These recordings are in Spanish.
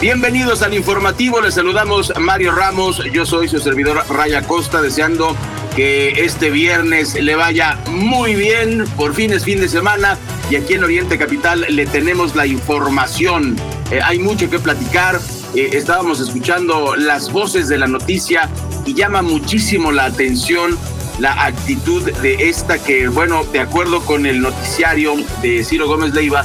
Bienvenidos al informativo, les saludamos Mario Ramos, yo soy su servidor Raya Costa, deseando que este viernes le vaya muy bien, por fin es fin de semana y aquí en Oriente Capital le tenemos la información, eh, hay mucho que platicar, eh, estábamos escuchando las voces de la noticia y llama muchísimo la atención la actitud de esta que, bueno, de acuerdo con el noticiario de Ciro Gómez Leiva,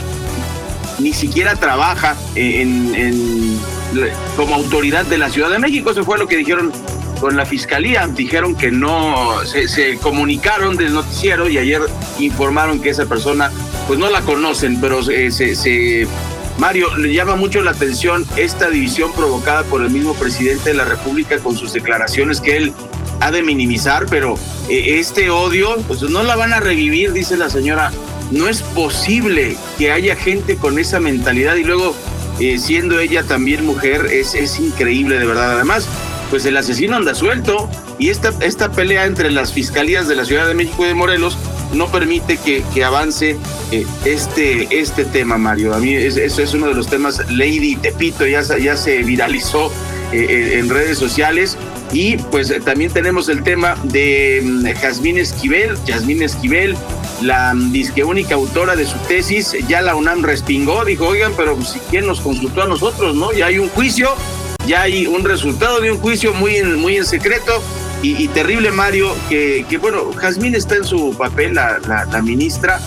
ni siquiera trabaja en, como autoridad de la Ciudad de México. Eso fue lo que dijeron con la fiscalía. Dijeron que no, se, comunicaron del noticiero y ayer informaron que esa persona, pues no la conocen, pero se, Mario, le llama mucho la atención esta división provocada por el mismo presidente de la República con sus declaraciones que él ha de minimizar, pero eh, este odio, pues no la van a revivir, dice la señora no es posible que haya gente con esa mentalidad y luego, eh, siendo ella también mujer, es, es increíble de verdad. Además, pues el asesino anda suelto y esta, esta pelea entre las fiscalías de la Ciudad de México y de Morelos no permite que, que avance eh, este, este tema, Mario. A mí eso es, uno de los temas, Lady Tepito ya, ya se viralizó eh, en redes sociales. Y pues también tenemos el tema de mm, Jazmín Esquivel, Jazmín Esquivel, la disque única autora de su tesis, ya la UNAM respingó, dijo, oigan, pero si quién nos consultó a nosotros, ¿no? Ya hay un juicio, ya hay un resultado de un juicio muy en, muy en secreto y, terrible, Mario, que, que, bueno, Jazmín está en su papel, la, la, ministra,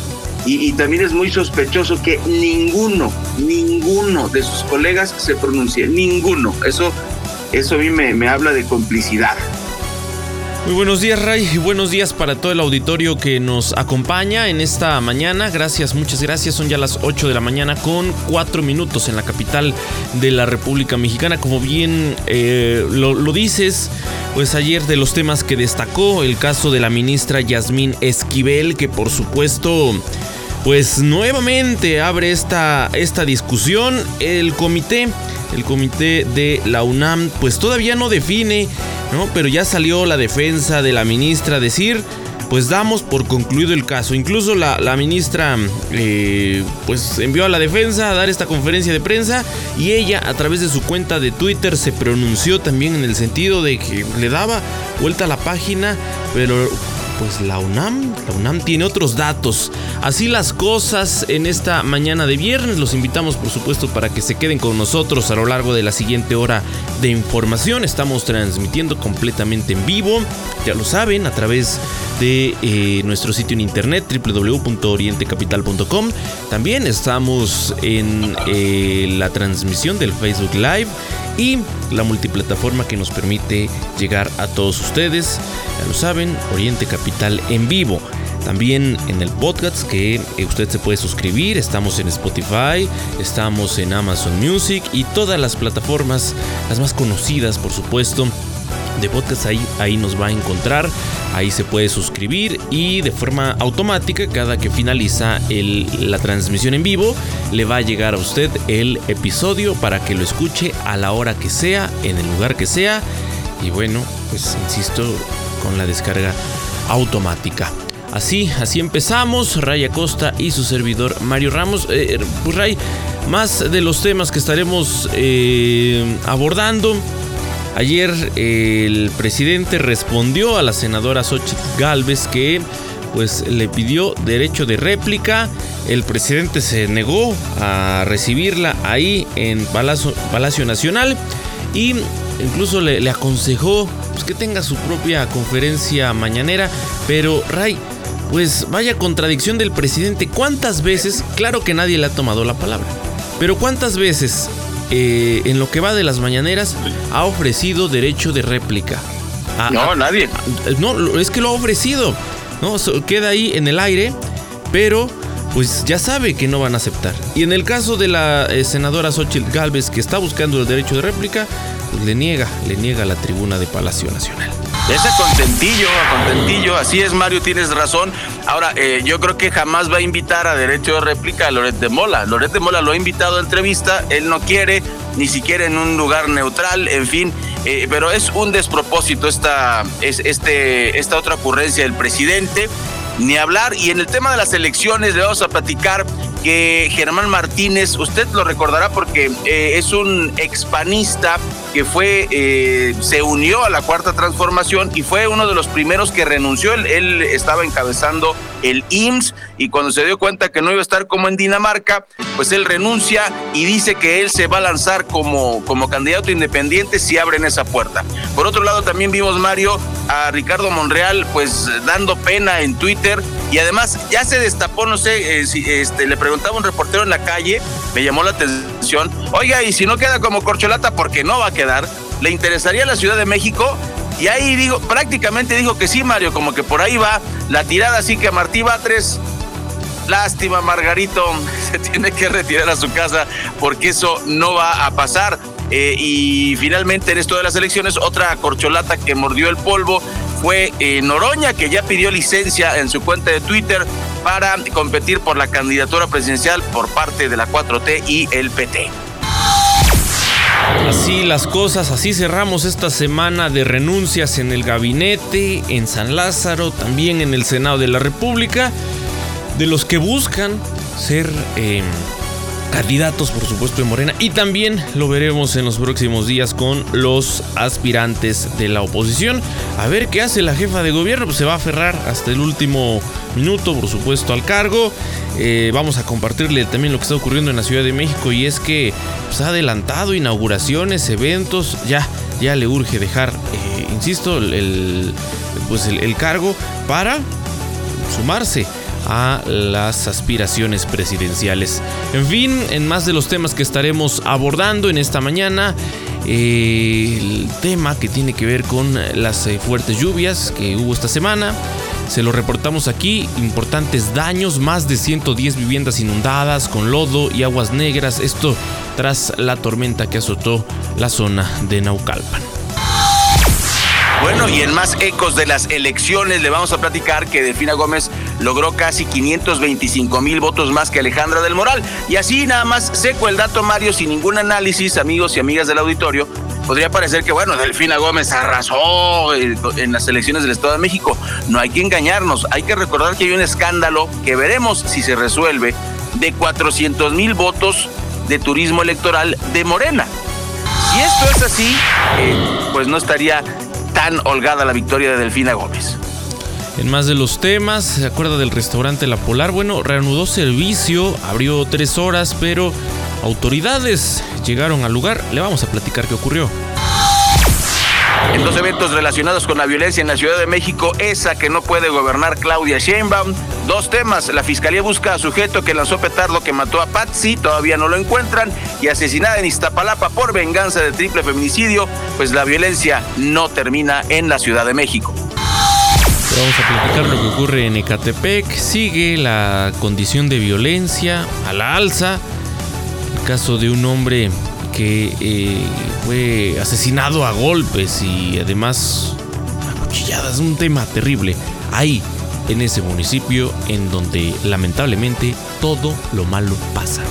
y, también es muy sospechoso que ninguno, ninguno de sus colegas se pronuncie, ninguno. Eso, eso a mí me, me habla de complicidad. Muy buenos días Ray y buenos días para todo el auditorio que nos acompaña en esta mañana. Gracias, muchas gracias. Son ya las 8 de la mañana con 4 minutos en la capital de la República Mexicana. Como bien eh, lo, dices, pues ayer de los temas que destacó el caso de la ministra Yasmín Esquivel, que por supuesto pues nuevamente abre esta, esta discusión. El comité, el comité de la UNAM, pues todavía no define, ¿no? Pero ya salió la defensa de la ministra a decir, pues damos por concluido el caso. Incluso la, la ministra eh, pues envió a la defensa a dar esta conferencia de prensa y ella a través de su cuenta de Twitter se pronunció también en el sentido de que le daba vuelta a la página, pero pues la UNAM, la UNAM tiene otros datos. Así las cosas en esta mañana de viernes. Los invitamos por supuesto para que se queden con nosotros a lo largo de la siguiente hora de información. Estamos transmitiendo completamente en vivo, ya lo saben, a través de eh, nuestro sitio en internet www.orientecapital.com. También estamos en eh, la transmisión del Facebook Live y la multiplataforma que nos permite llegar a todos ustedes. Ya lo saben, Oriente Capital en vivo. También en el podcast que eh, usted se puede suscribir. Estamos en Spotify, estamos en Amazon Music y todas las plataformas, las más conocidas por supuesto de podcast ahí, ahí nos va a encontrar. Ahí se puede suscribir y de forma automática cada que finaliza la transmisión en vivo le va a llegar a usted el episodio para que lo escuche a la hora que sea, en el lugar que sea. Y bueno, pues insisto con la descarga automática. Así, así empezamos. Ray Acosta y su servidor Mario Ramos. Eh, pues Ray, más de los temas que estaremos eh, abordando. Ayer el presidente respondió a la senadora Xochitl Galvez que pues le pidió derecho de réplica. El presidente se negó a recibirla ahí en Palacio, Nacional y incluso le, aconsejó pues, que tenga su propia conferencia mañanera. Pero Ray, pues vaya contradicción del presidente. ¿Cuántas veces? Claro que nadie le ha tomado la palabra. Pero ¿cuántas veces eh, en lo que va de las mañaneras ha ofrecido derecho de réplica. no, nadie. No, es que lo ha ofrecido. No, queda ahí en el aire, pero pues ya sabe que no van a aceptar. Y en el caso de la eh, senadora Xochitl Galvez, que está buscando el derecho de réplica, pues le niega, le niega la tribuna de Palacio Nacional. Ese contentillo, contentillo, así es Mario, tienes razón. Ahora, eh, yo creo que jamás va a invitar a derecho de réplica a Loret de Mola. Loret de Mola lo ha invitado a entrevista, él no quiere, ni siquiera en un lugar neutral, en fin. Eh, pero es un despropósito esta, es, este, esta otra ocurrencia del presidente ni hablar. Y en el tema de las elecciones le vamos a platicar que Germán Martínez, usted lo recordará porque eh, es un expanista que fue, eh, se unió a la cuarta transformación y fue uno de los primeros que renunció. Él, estaba encabezando el IMSS y cuando se dio cuenta que no iba a estar como en Dinamarca, pues él renuncia y dice que él se va a lanzar como, como candidato independiente si abren esa puerta. Por otro lado, también vimos, Mario, a Ricardo Monreal, pues dando pena en Twitter y además ya se destapó, no sé, eh, si este, le preguntaba a un reportero en la calle, me llamó la atención, oiga, y si no queda como corcholata, porque no va a quedar, ¿le interesaría la Ciudad de México? Y ahí digo, prácticamente dijo que sí, Mario, como que por ahí va la tirada, así que Martí tres lástima, Margarito, se tiene que retirar a su casa porque eso no va a pasar. Eh, y finalmente en esto de las elecciones, otra corcholata que mordió el polvo fue eh, Noroña, que ya pidió licencia en su cuenta de Twitter para competir por la candidatura presidencial por parte de la 4T y el PT. Así las cosas, así cerramos esta semana de renuncias en el gabinete, en San Lázaro, también en el Senado de la República, de los que buscan ser... Eh, candidatos, por supuesto, de Morena. Y también lo veremos en los próximos días con los aspirantes de la oposición. A ver qué hace la jefa de gobierno. Pues se va a aferrar hasta el último minuto, por supuesto, al cargo. Eh, vamos a compartirle también lo que está ocurriendo en la Ciudad de México. Y es que pues, ha adelantado inauguraciones, eventos. Ya, ya le urge dejar, eh, insisto, el, pues el cargo para sumarse a las aspiraciones presidenciales. En fin, en más de los temas que estaremos abordando en esta mañana, eh, el tema que tiene que ver con las eh, fuertes lluvias que hubo esta semana. Se lo reportamos aquí, importantes daños, más de 110 viviendas inundadas con lodo y aguas negras, esto tras la tormenta que azotó la zona de Naucalpan. Bueno, y en más ecos de las elecciones le vamos a platicar que Delfina Gómez logró casi 525 mil votos más que Alejandra del Moral. Y así nada más seco el dato, Mario, sin ningún análisis, amigos y amigas del auditorio, podría parecer que, bueno, Delfina Gómez arrasó en las elecciones del Estado de México. No hay que engañarnos, hay que recordar que hay un escándalo que veremos si se resuelve de 400 mil votos de turismo electoral de Morena. Si esto es así, eh, pues no estaría tan holgada la victoria de Delfina Gómez. En más de los temas, ¿se acuerda del restaurante La Polar? Bueno, reanudó servicio, abrió tres horas, pero autoridades llegaron al lugar. Le vamos a platicar qué ocurrió. En dos eventos relacionados con la violencia en la Ciudad de México, esa que no puede gobernar Claudia Sheinbaum. Dos temas, la fiscalía busca a sujeto que lanzó petardo que mató a Patsy, todavía no lo encuentran, y asesinada en Iztapalapa por venganza de triple feminicidio, pues la violencia no termina en la Ciudad de México. Vamos a platicar lo que ocurre en Ecatepec. Sigue la condición de violencia a la alza. El caso de un hombre que eh, fue asesinado a golpes y además acuchilladas, un tema terrible. Ahí, en ese municipio en donde lamentablemente todo lo malo pasa.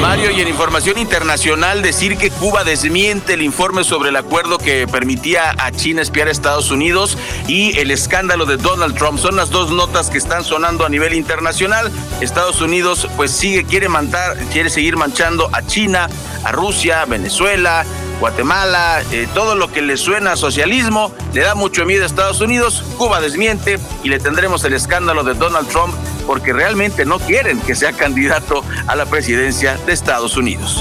Mario, y en información internacional, decir que Cuba desmiente el informe sobre el acuerdo que permitía a China espiar a Estados Unidos y el escándalo de Donald Trump. Son las dos notas que están sonando a nivel internacional. Estados Unidos pues sigue, quiere mantar, quiere seguir manchando a China, a Rusia, Venezuela, Guatemala, eh, todo lo que le suena a socialismo, le da mucho miedo a Estados Unidos, Cuba desmiente y le tendremos el escándalo de Donald Trump porque realmente no quieren que sea candidato a la presidencia de Estados Unidos.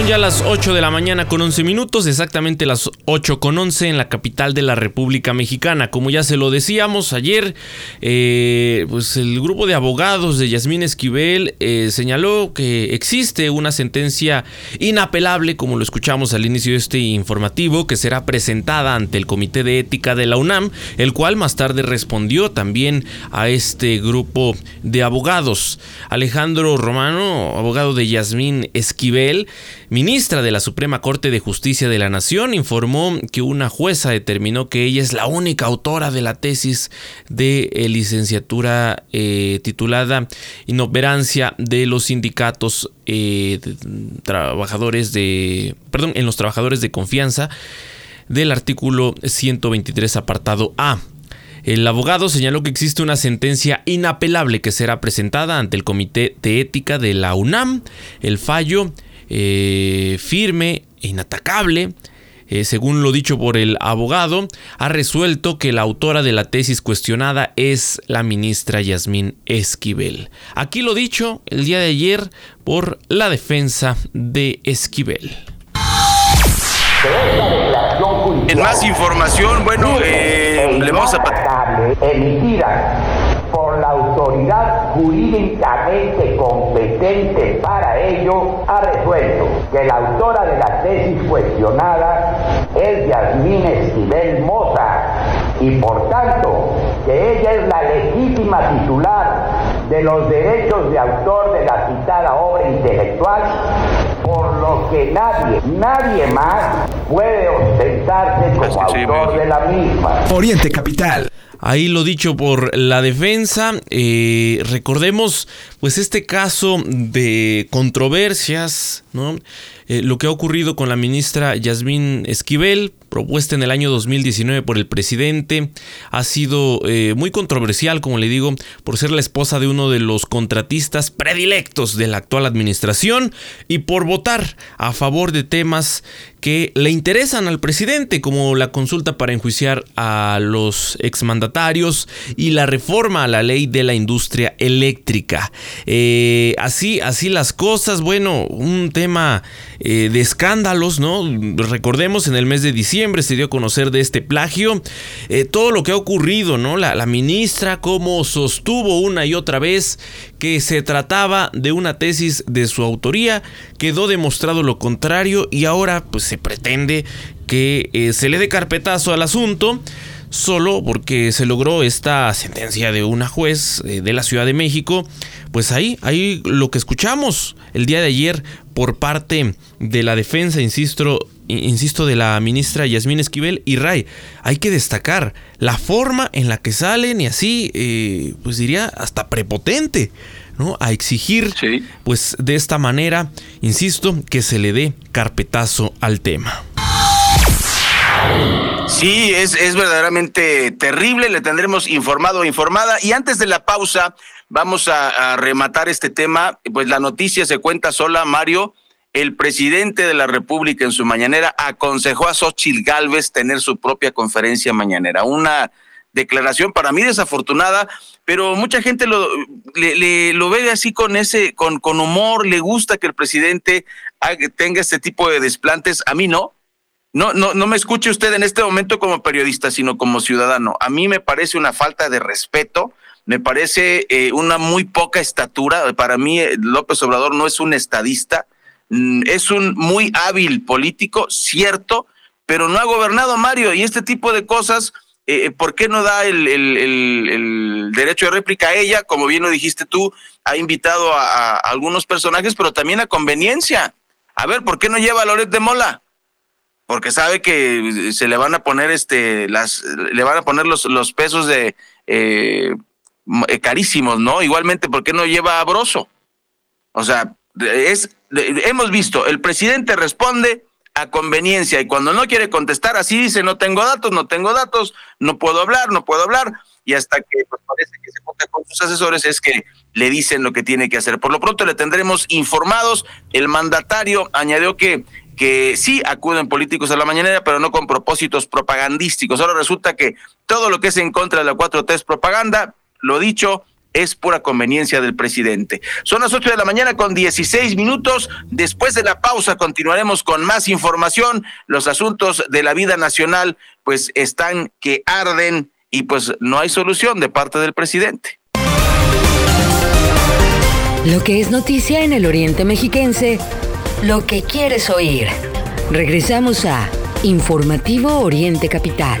Son ya las 8 de la mañana con 11 minutos, exactamente las 8 con 11 en la capital de la República Mexicana. Como ya se lo decíamos ayer, eh, pues el grupo de abogados de Yasmín Esquivel eh, señaló que existe una sentencia inapelable, como lo escuchamos al inicio de este informativo, que será presentada ante el Comité de Ética de la UNAM, el cual más tarde respondió también a este grupo de abogados. Alejandro Romano, abogado de Yasmín Esquivel, ministra de la Suprema Corte de Justicia de la Nación informó que una jueza determinó que ella es la única autora de la tesis de eh, licenciatura eh, titulada Inoperancia de los sindicatos eh, trabajadores de, perdón, en los trabajadores de confianza del artículo 123 apartado A. El abogado señaló que existe una sentencia inapelable que será presentada ante el Comité de Ética de la UNAM. El fallo eh, firme e inatacable, eh, según lo dicho por el abogado, ha resuelto que la autora de la tesis cuestionada es la ministra Yasmín Esquivel. Aquí lo dicho el día de ayer por la defensa de Esquivel. En más información, bueno, eh, le vamos a la autoridad jurídicamente competente para ello, ha resuelto que la autora de la tesis cuestionada es Yasmín Esquivel Moza y por tanto que ella es la legítima titular de los derechos de autor de la citada obra intelectual, por lo que nadie, nadie más puede ostentarse como autor de la misma. Oriente Capital. Ahí lo dicho por la defensa. Eh, recordemos, pues, este caso de controversias, ¿no? Eh, lo que ha ocurrido con la ministra Yasmín Esquivel, propuesta en el año 2019 por el presidente, ha sido eh, muy controversial, como le digo, por ser la esposa de uno de los contratistas predilectos de la actual administración y por votar a favor de temas que le interesan al presidente, como la consulta para enjuiciar a los exmandatarios y la reforma a la ley de la industria eléctrica. Eh, así, así las cosas, bueno, un tema eh, de escándalos, ¿no? Recordemos, en el mes de diciembre se dio a conocer de este plagio, eh, todo lo que ha ocurrido, ¿no? La, ministra, cómo sostuvo una y otra vez que se trataba de una tesis de su autoría, quedó demostrado lo contrario y ahora pues se pretende que eh, se le dé carpetazo al asunto solo porque se logró esta sentencia de una juez eh, de la Ciudad de México. Pues ahí, ahí lo que escuchamos el día de ayer por parte de la defensa, insisto, insisto, de la ministra Yasmín Esquivel y Ray. Hay que destacar la forma en la que salen y así, eh, pues diría, hasta prepotente. ¿no? a exigir, pues de esta manera, insisto, que se le dé carpetazo al tema. Sí, es, es verdaderamente terrible, le tendremos informado o informada. Y antes de la pausa, vamos a, rematar este tema. Pues la noticia se cuenta sola, Mario. El presidente de la República en su mañanera aconsejó a Xochitl Gálvez tener su propia conferencia mañanera. Una declaración para mí desafortunada, pero mucha gente lo, le, ve así con ese, con, humor, le gusta que el presidente tenga este tipo de desplantes. A mí no, no, no, no me escuche usted en este momento como periodista, sino como ciudadano. A mí me parece una falta de respeto, me parece eh, una muy poca estatura. Para mí, eh, López Obrador no es un estadista, es un muy hábil político, cierto, pero no ha gobernado Mario. Y este tipo de cosas, eh, ¿por qué no da el, derecho de réplica a ella? Como bien lo dijiste tú, ha invitado a, algunos personajes, pero también a conveniencia. A ver, ¿por qué no lleva a Loret de Mola? Porque sabe que se le van a poner este, las, le van a poner los, los pesos de eh, carísimos, ¿no? Igualmente, ¿por qué no lleva a Broso? O sea, es, hemos visto, el presidente responde a conveniencia y cuando no quiere contestar así dice no tengo datos, no tengo datos, no puedo hablar, no puedo hablar y hasta que pues, parece que se junta con sus asesores es que le dicen lo que tiene que hacer. Por lo pronto le tendremos informados. El mandatario añadió que que sí acuden políticos a la mañanera, pero no con propósitos propagandísticos. Ahora resulta que todo lo que es en contra de la 4T es propaganda. Lo dicho, es pura conveniencia del presidente. Son las 8 de la mañana con 16 minutos. Después de la pausa continuaremos con más información. Los asuntos de la vida nacional pues están que arden y pues no hay solución de parte del presidente. Lo que es noticia en el Oriente Mexiquense, lo que quieres oír. Regresamos a Informativo Oriente Capital.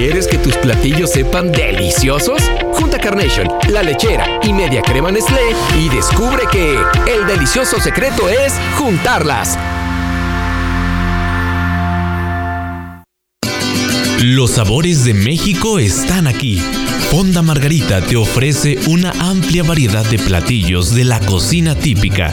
¿Quieres que tus platillos sepan deliciosos? Junta Carnation, La Lechera y Media Crema Nestlé y descubre que el delicioso secreto es juntarlas. Los sabores de México están aquí. Fonda Margarita te ofrece una amplia variedad de platillos de la cocina típica.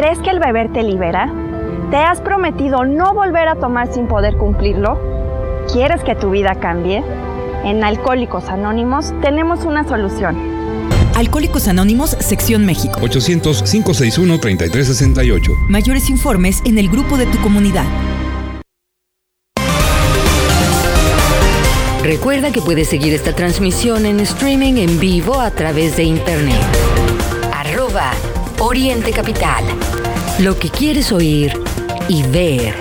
¿Crees que el beber te libera? ¿Te has prometido no volver a tomar sin poder cumplirlo? ¿Quieres que tu vida cambie? En Alcohólicos Anónimos tenemos una solución. Alcohólicos Anónimos, Sección México. 800-561-3368. Mayores informes en el grupo de tu comunidad. Recuerda que puedes seguir esta transmisión en streaming en vivo a través de internet. Arroba Oriente Capital. Lo que quieres oír y ver.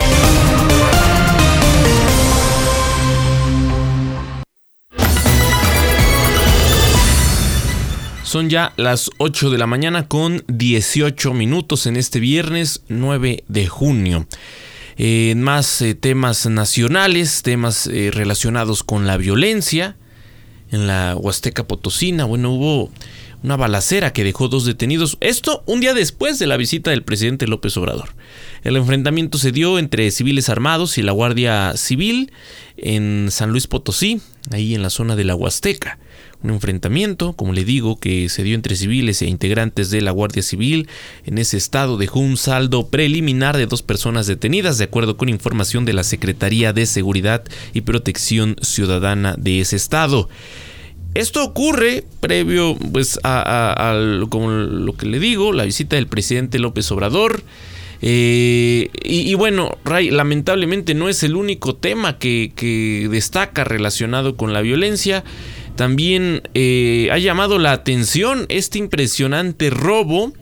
Son ya las 8 de la mañana con 18 minutos en este viernes 9 de junio. En más eh, temas nacionales, temas eh, relacionados con la violencia. En la Huasteca Potosina, bueno, hubo una balacera que dejó dos detenidos. Esto un día después de la visita del presidente López Obrador. El enfrentamiento se dio entre civiles armados y la Guardia Civil en San Luis Potosí, ahí en la zona de la Huasteca. Un enfrentamiento, como le digo, que se dio entre civiles e integrantes de la Guardia Civil. En ese estado dejó un saldo preliminar de dos personas detenidas, de acuerdo con información de la Secretaría de Seguridad y Protección Ciudadana de ese estado. Esto ocurre previo pues, a, como lo que le digo, la visita del presidente López Obrador. Eh, y, bueno, Ray, lamentablemente no es el único tema que, destaca relacionado con la violencia. También eh, ha llamado la atención este impresionante robo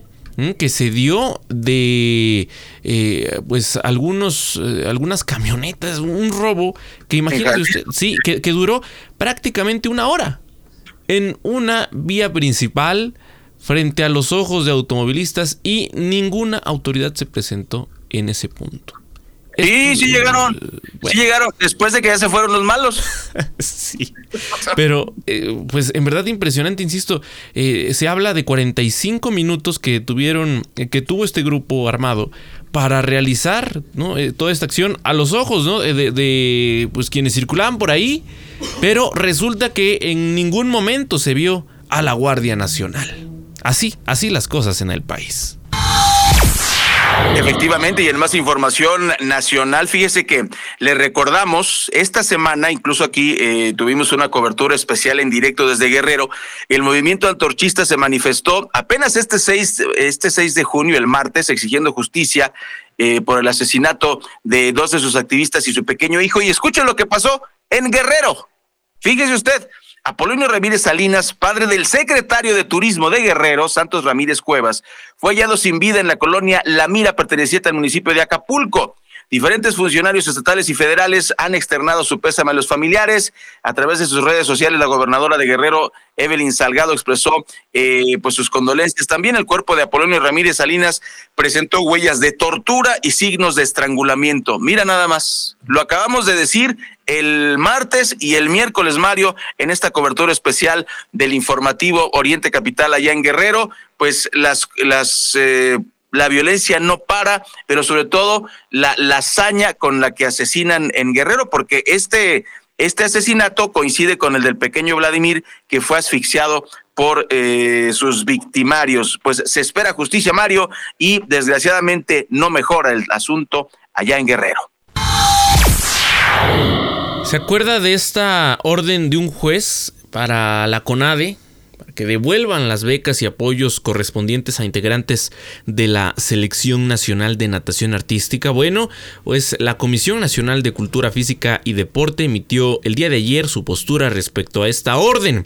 que se dio de eh, pues algunos algunas camionetas, un robo que imagínate usted, sí, que, que duró prácticamente una hora en una vía principal frente a los ojos de automovilistas y ninguna autoridad se presentó en ese punto. Sí, sí llegaron. Sí llegaron después de que ya se fueron los malos. sí. Pero, eh, pues en verdad impresionante, insisto. Eh, se habla de 45 minutos que tuvieron, que tuvo este grupo armado para realizar eh, toda esta acción a los ojos de, de, pues, quienes circulaban por ahí. Pero resulta que en ningún momento se vio a la Guardia Nacional. Así, así las cosas en el país. Efectivamente, y en más información nacional, fíjese que le recordamos, esta semana, incluso aquí eh, tuvimos una cobertura especial en directo desde Guerrero, el movimiento antorchista se manifestó apenas este 6, este 6 de junio, el martes, exigiendo justicia eh, por el asesinato de dos de sus activistas y su pequeño hijo. Y escuchen lo que pasó en Guerrero. Fíjese usted, Apolonio Ramírez Salinas, padre del secretario de Turismo de Guerrero, Santos Ramírez Cuevas, fue hallado sin vida en la colonia La Mira, perteneciente al municipio de Acapulco. Diferentes funcionarios estatales y federales han externado su pésame a los familiares. A través de sus redes sociales, la gobernadora de Guerrero, Evelyn Salgado, expresó eh, pues sus condolencias. También el cuerpo de Apolonio Ramírez Salinas presentó huellas de tortura y signos de estrangulamiento. Mira nada más, lo acabamos de decir el martes y el miércoles, Mario, en esta cobertura especial del informativo Oriente Capital allá en Guerrero, pues las, las eh, la violencia no para, pero sobre todo la, la hazaña con la que asesinan en Guerrero, porque este, este asesinato coincide con el del pequeño Vladimir, que fue asfixiado por eh, sus victimarios. Pues se espera justicia, Mario, y desgraciadamente no mejora el asunto allá en Guerrero. ¿Se acuerda de esta orden de un juez para la CONADE que devuelvan las becas y apoyos correspondientes a integrantes de la Selección Nacional de Natación Artística. Bueno, pues la Comisión Nacional de Cultura Física y Deporte emitió el día de ayer su postura respecto a esta orden.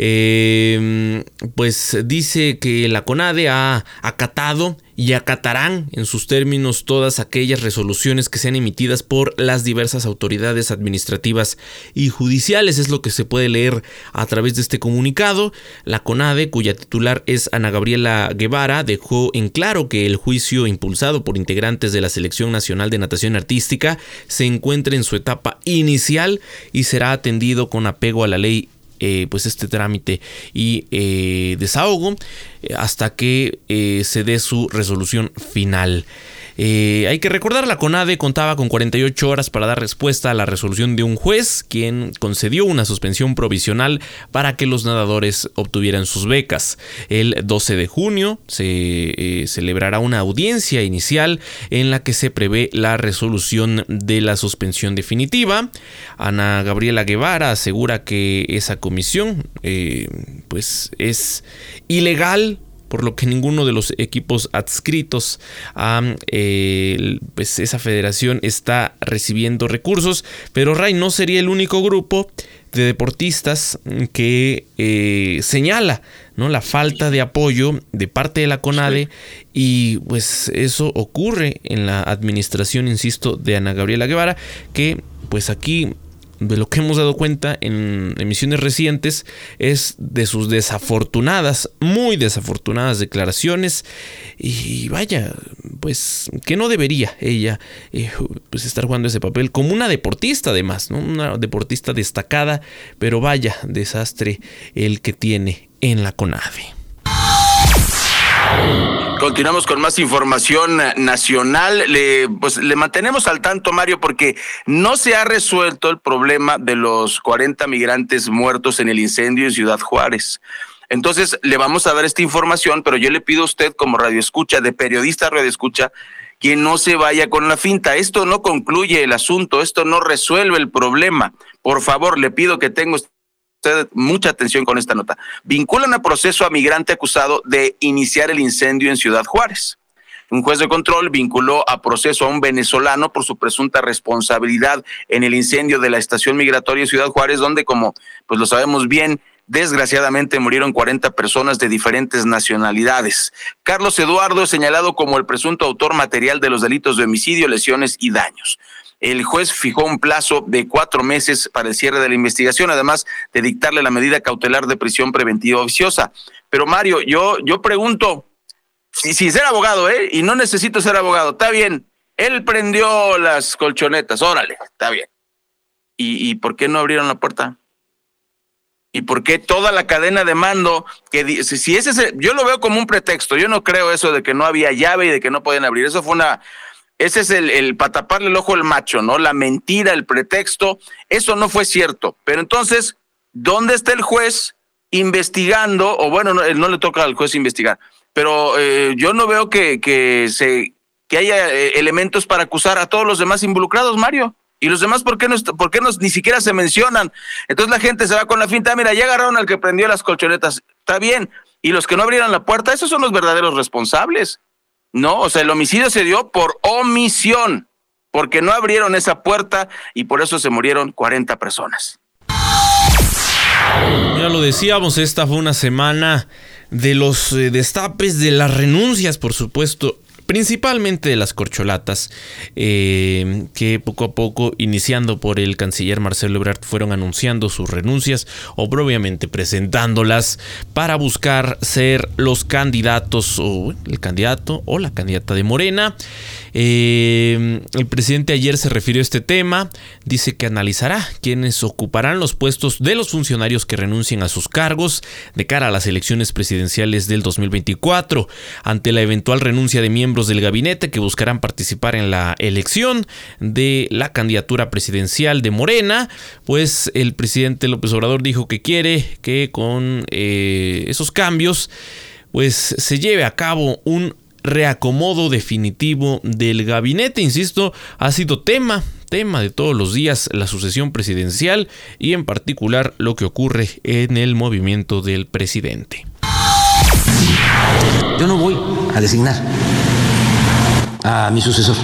Eh, pues dice que la CONADE ha acatado y acatarán en sus términos todas aquellas resoluciones que sean emitidas por las diversas autoridades administrativas y judiciales. Es lo que se puede leer a través de este comunicado. La CONADE, cuya titular es Ana Gabriela Guevara, dejó en claro que el juicio impulsado por integrantes de la Selección Nacional de Natación Artística se encuentra en su etapa inicial y será atendido con apego a la ley eh, pues este trámite y eh, desahogo eh, hasta que se dé su resolución final. Eh, hay que recordar, la CONADE contaba con 48 horas para dar respuesta a la resolución de un juez, quien concedió una suspensión provisional para que los nadadores obtuvieran sus becas. El 12 de junio se eh, celebrará una audiencia inicial en la que se prevé la resolución de la suspensión definitiva. Ana Gabriela Guevara asegura que esa comisión eh, pues es ilegal por lo que ninguno de los equipos adscritos a eh, pues esa federación está recibiendo recursos, pero Ray no sería el único grupo de deportistas que eh, señala ¿no? la falta de apoyo de parte de la CONADE y pues eso ocurre en la administración, insisto, de Ana Gabriela Guevara, que pues aquí de lo que hemos dado cuenta en emisiones recientes es de sus desafortunadas, muy desafortunadas declaraciones y vaya, pues que no debería ella eh, pues estar jugando ese papel como una deportista además, ¿no? una deportista destacada, pero vaya desastre el que tiene en la CONAVE. Continuamos con más información nacional. Le, pues le mantenemos al tanto, Mario, porque no se ha resuelto el problema de los 40 migrantes muertos en el incendio en Ciudad Juárez. Entonces, le vamos a dar esta información, pero yo le pido a usted, como radio escucha, de periodista radio escucha, que no se vaya con la finta. Esto no concluye el asunto, esto no resuelve el problema. Por favor, le pido que tenga mucha atención con esta nota. Vinculan a proceso a migrante acusado de iniciar el incendio en Ciudad Juárez. Un juez de control vinculó a proceso a un venezolano por su presunta responsabilidad en el incendio de la estación migratoria de Ciudad Juárez, donde, como pues lo sabemos bien, desgraciadamente murieron 40 personas de diferentes nacionalidades. Carlos Eduardo es señalado como el presunto autor material de los delitos de homicidio, lesiones y daños el juez fijó un plazo de cuatro meses para el cierre de la investigación, además de dictarle la medida cautelar de prisión preventiva oficiosa. Pero Mario, yo, yo pregunto, si, si ser abogado, ¿eh? Y no necesito ser abogado, está bien. Él prendió las colchonetas, órale, está bien. ¿Y, y por qué no abrieron la puerta? ¿Y por qué toda la cadena de mando que si ese es yo lo veo como un pretexto, yo no creo eso de que no había llave y de que no podían abrir, eso fue una ese es el, el para el ojo al macho, ¿no? La mentira, el pretexto. Eso no fue cierto. Pero entonces, ¿dónde está el juez investigando? O bueno, no, no le toca al juez investigar. pero eh, yo no veo que, que, se, que haya eh, elementos para acusar a todos los demás involucrados, Mario. Y los demás, ¿por qué, no, por qué ni siquiera se mencionan? Entonces la gente se va con la finta, mira, ya agarraron al que prendió las colchonetas, está bien. Y los que no abrieron la puerta, esos son los verdaderos responsables. No, o sea, el homicidio se dio por omisión, porque no abrieron esa puerta y por eso se murieron 40 personas. Ya lo decíamos, esta fue una semana de los eh, destapes, de las renuncias, por supuesto, principalmente de las corcholatas, eh, que poco a poco, iniciando por el canciller Marcelo Ebrard, fueron anunciando sus renuncias o obviamente presentándolas para buscar ser los candidatos o el candidato o la candidata de Morena. Eh, el presidente ayer se refirió a este tema, dice que analizará quienes ocuparán los puestos de los funcionarios que renuncien a sus cargos de cara a las elecciones presidenciales del 2024, ante la eventual renuncia de miembros del gabinete que buscarán participar en la elección de la candidatura presidencial de Morena, pues el presidente López Obrador dijo que quiere que con eh, esos cambios pues se lleve a cabo un reacomodo definitivo del gabinete. Insisto, ha sido tema, tema de todos los días la sucesión presidencial y en particular lo que ocurre en el movimiento del presidente. Yo no voy a designar a mi sucesor,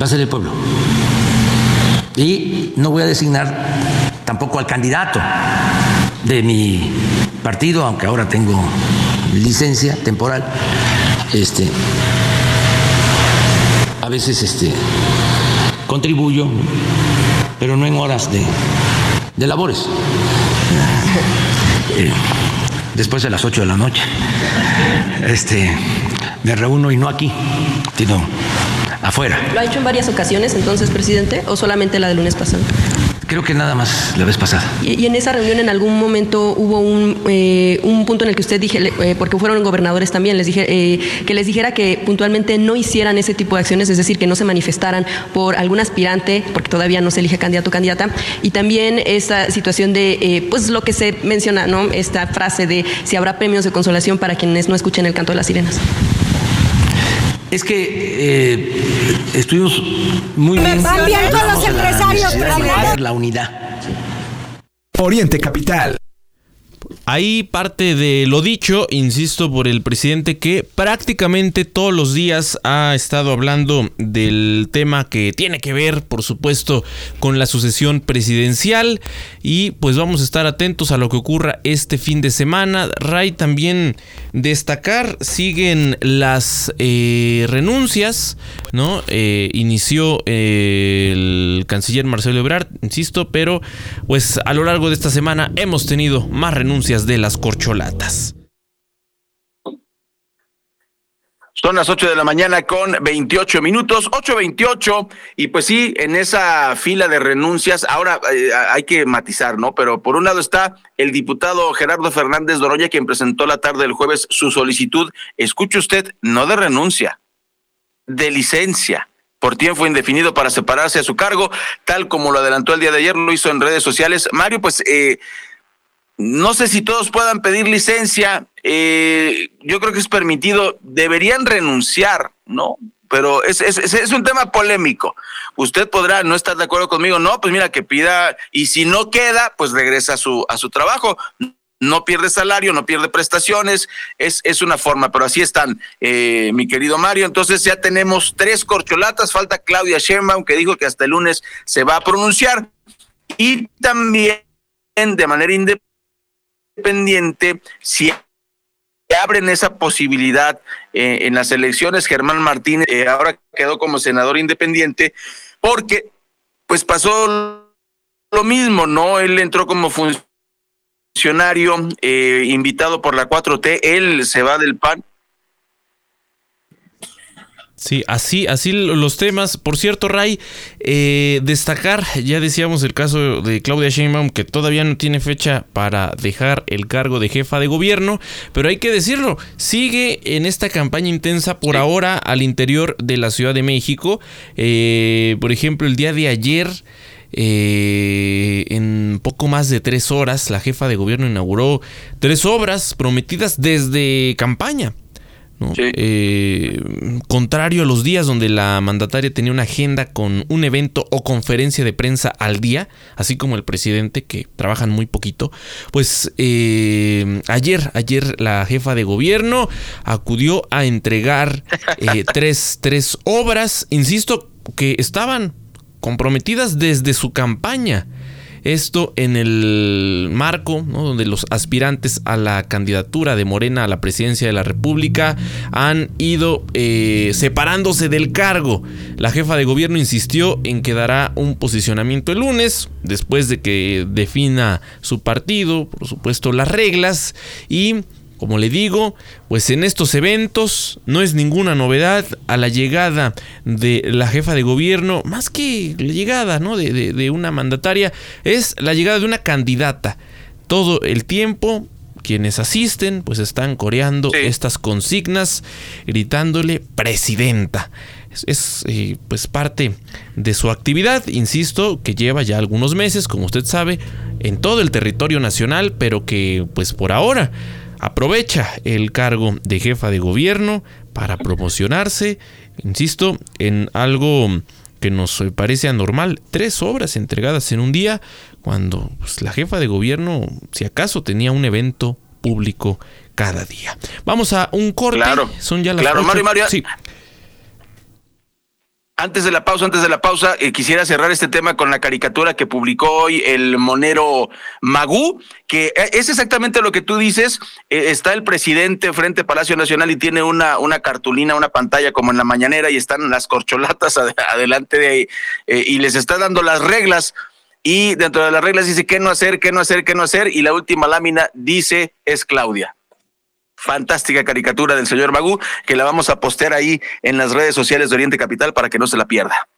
va a ser el pueblo. Y no voy a designar tampoco al candidato de mi partido, aunque ahora tengo licencia temporal este, a veces este, contribuyo, pero no en horas de, de labores. después de las 8 de la noche, este, me reúno y no aquí, sino afuera. ¿Lo ha hecho en varias ocasiones entonces, presidente, o solamente la del lunes pasado? Creo que nada más la vez pasada. ¿Y, en esa reunión en algún momento hubo un, eh, un punto en el que usted dije, eh, porque fueron gobernadores también, les dije eh, que les dijera que puntualmente no hicieran ese tipo de acciones, es decir, que no se manifestaran por algún aspirante, porque todavía no se elige candidato o candidata, y también esa situación de, pues lo que se menciona, ¿no? Esta frase de si habrá premios de consolación para quienes no escuchen el canto de las sirenas. Es que eh, estuvimos muy bien. Van bien con los empresarios, la, la unidad. Oriente Capital. Ahí parte de lo dicho, insisto, por el presidente que prácticamente todos los días ha estado hablando del tema que tiene que ver, por supuesto, con la sucesión presidencial y pues vamos a estar atentos a lo que ocurra este fin de semana. Ray también destacar, siguen las eh, renuncias, ¿no? Eh, inició el canciller Marcelo Ebrard, insisto, pero pues a lo largo de esta semana hemos tenido más renuncias de las corcholatas. Son las 8 de la mañana con 28 minutos, 8.28, y pues sí, en esa fila de renuncias, ahora eh, hay que matizar, ¿no? Pero por un lado está el diputado Gerardo Fernández Doroña, quien presentó la tarde del jueves su solicitud, escuche usted, no de renuncia, de licencia por tiempo indefinido para separarse a su cargo, tal como lo adelantó el día de ayer, lo hizo en redes sociales. Mario, pues eh, no sé si todos puedan pedir licencia, eh, yo creo que es permitido, deberían renunciar, ¿no? Pero es, es, un tema polémico. Usted podrá no estar de acuerdo conmigo, no, pues mira, que pida, y si no queda, pues regresa a su, a su trabajo. No pierde salario, no pierde prestaciones, es, es una forma, pero así están, eh, mi querido Mario. Entonces ya tenemos tres corcholatas, falta Claudia Sheinbaum, que dijo que hasta el lunes se va a pronunciar, y también de manera independiente pendiente si abren esa posibilidad eh, en las elecciones. Germán Martínez eh, ahora quedó como senador independiente porque pues pasó lo mismo, ¿no? Él entró como funcionario eh, invitado por la 4T, él se va del PAN Sí, así, así los temas. Por cierto, Ray, eh, destacar, ya decíamos el caso de Claudia Sheinbaum, que todavía no tiene fecha para dejar el cargo de jefa de gobierno, pero hay que decirlo, sigue en esta campaña intensa por ahora al interior de la Ciudad de México. Eh, por ejemplo, el día de ayer... Eh, en poco más de tres horas, la jefa de gobierno inauguró tres obras prometidas desde campaña. Eh, contrario a los días donde la mandataria tenía una agenda con un evento o conferencia de prensa al día, así como el presidente, que trabajan muy poquito, pues eh, ayer, ayer la jefa de gobierno acudió a entregar eh, tres, tres obras, insisto, que estaban comprometidas desde su campaña. Esto en el marco donde los aspirantes a la candidatura de Morena a la presidencia de la República han ido eh, separándose del cargo. La jefa de gobierno insistió en que dará un posicionamiento el lunes, después de que defina su partido, por supuesto las reglas, y como le digo, pues en estos eventos no es ninguna novedad a la llegada de la jefa de gobierno, más que la llegada ¿no? de, una mandataria, es la llegada de una candidata. Todo el tiempo quienes asisten pues están coreando estas consignas gritándole presidenta. Es, eh, pues parte de su actividad, insisto, que lleva ya algunos meses, como usted sabe, en todo el territorio nacional, pero que pues por ahora aprovecha el cargo de jefa de gobierno para promocionarse, insisto, en algo que nos parece anormal, tres obras entregadas en un día, cuando pues, la jefa de gobierno, si acaso, tenía un evento público cada día. Vamos a un corte. Claro, son ya las claro, Mario, Mario, sí. Antes de la pausa, antes de la pausa, eh, quisiera cerrar este tema con la caricatura que publicó hoy el monero Magú, que eh, es exactamente lo que tú dices. Eh, está el presidente frente a Palacio Nacional y tiene una, una cartulina, una pantalla como en la mañanera y están las corcholatas adelante de ahí y les está dando las reglas. Y dentro de las reglas dice qué no hacer, qué no hacer, qué no hacer. Y la última lámina dice es Claudia fantástica caricatura del señor Magú, que la vamos a postear ahí en las redes sociales de Oriente Capital para que no se la pierda.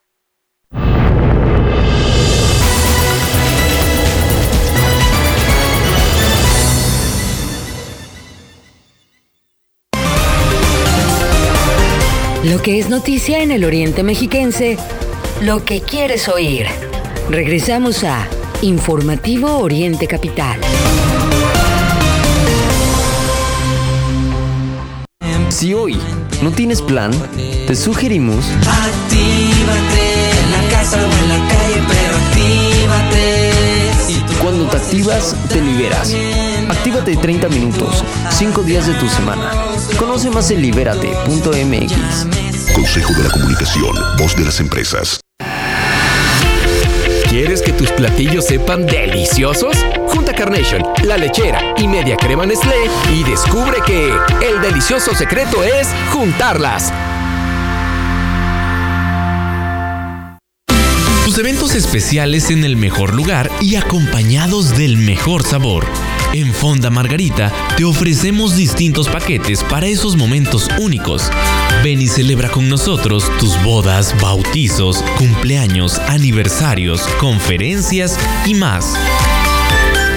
Lo que es noticia en el Oriente Mexiquense, lo que quieres oír. Regresamos a Informativo Oriente Capital. Si hoy no tienes plan, te sugerimos. Actívate en la casa o en la calle, pero actívate. Cuando te activas, te liberas. Actívate 30 minutos, 5 días de tu semana. Conoce más en libérate.mx. Consejo de la Comunicación, voz de las empresas. ¿Quieres que tus platillos sepan deliciosos? Junta Carnation, La Lechera y Media Crema Nestlé y descubre que el delicioso secreto es juntarlas. Tus eventos especiales en el mejor lugar y acompañados del mejor sabor. En Fonda Margarita te ofrecemos distintos paquetes para esos momentos únicos. Ven y celebra con nosotros tus bodas, bautizos, cumpleaños, aniversarios, conferencias y más.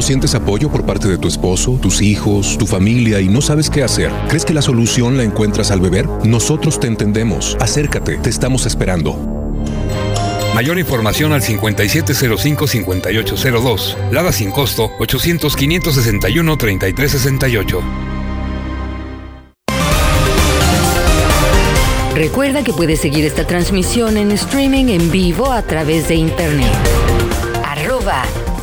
¿No sientes apoyo por parte de tu esposo, tus hijos, tu familia y no sabes qué hacer? ¿Crees que la solución la encuentras al beber? Nosotros te entendemos. Acércate, te estamos esperando. Mayor información al 5705-5802. Lada sin costo 800-561-3368. Recuerda que puedes seguir esta transmisión en streaming en vivo a través de internet. Arroba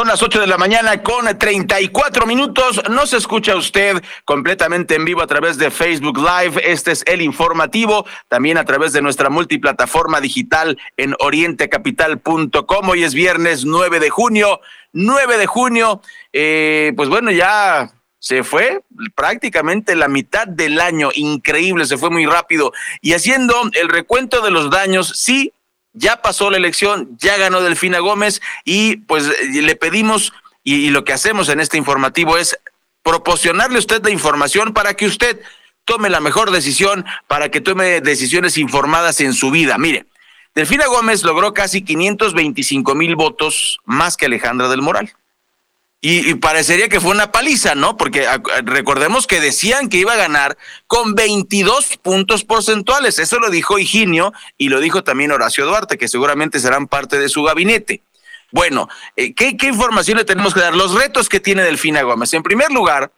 Son las 8 de la mañana con 34 minutos. No se escucha usted completamente en vivo a través de Facebook Live. Este es el informativo. También a través de nuestra multiplataforma digital en orientecapital.com. Hoy es viernes 9 de junio. 9 de junio. Eh, pues bueno, ya se fue prácticamente la mitad del año, increíble, se fue muy rápido. Y haciendo el recuento de los daños, sí, ya pasó la elección, ya ganó Delfina Gómez y pues le pedimos y, lo que hacemos en este informativo es proporcionarle a usted la información para que usted tome la mejor decisión, para que tome decisiones informadas en su vida. Mire, Delfina Gómez logró casi 525 mil votos más que Alejandra del Moral. Y, parecería que fue una paliza, ¿no? Porque recordemos que decían que iba a ganar con 22 puntos porcentuales. Eso lo dijo Higinio y lo dijo también Horacio Duarte, que seguramente serán parte de su gabinete. Bueno, eh, ¿qué, ¿qué información le tenemos que dar? Los retos que tiene Delfina Gómez. En primer lugar,